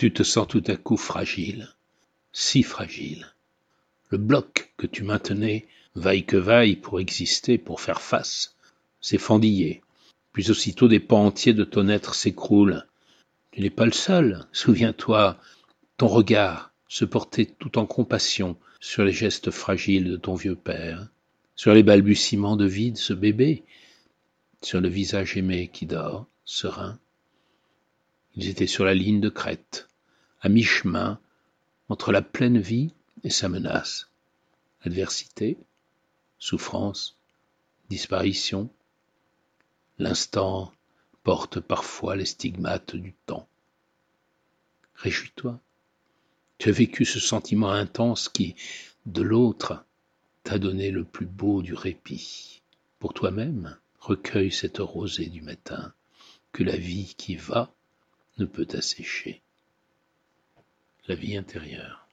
Tu te sens tout à coup fragile, si fragile. Le bloc que tu maintenais, vaille que vaille, pour exister, pour faire face, s'est fendillé. Puis aussitôt des pans entiers de ton être s'écroulent. Tu n'es pas le seul, souviens-toi, ton regard se portait tout en compassion sur les gestes fragiles de ton vieux père, sur les balbutiements de vie ce bébé, sur le visage aimé qui dort, serein. Ils étaient sur la ligne de crête, à mi-chemin entre la pleine vie et sa menace. Adversité, souffrance, disparition. L'instant porte parfois les stigmates du temps. Réjouis-toi. Tu as vécu ce sentiment intense qui, de l'autre, t'a donné le plus beau du répit. Pour toi-même, recueille cette rosée du matin que la vie qui va ne peut assécher. La vie intérieure.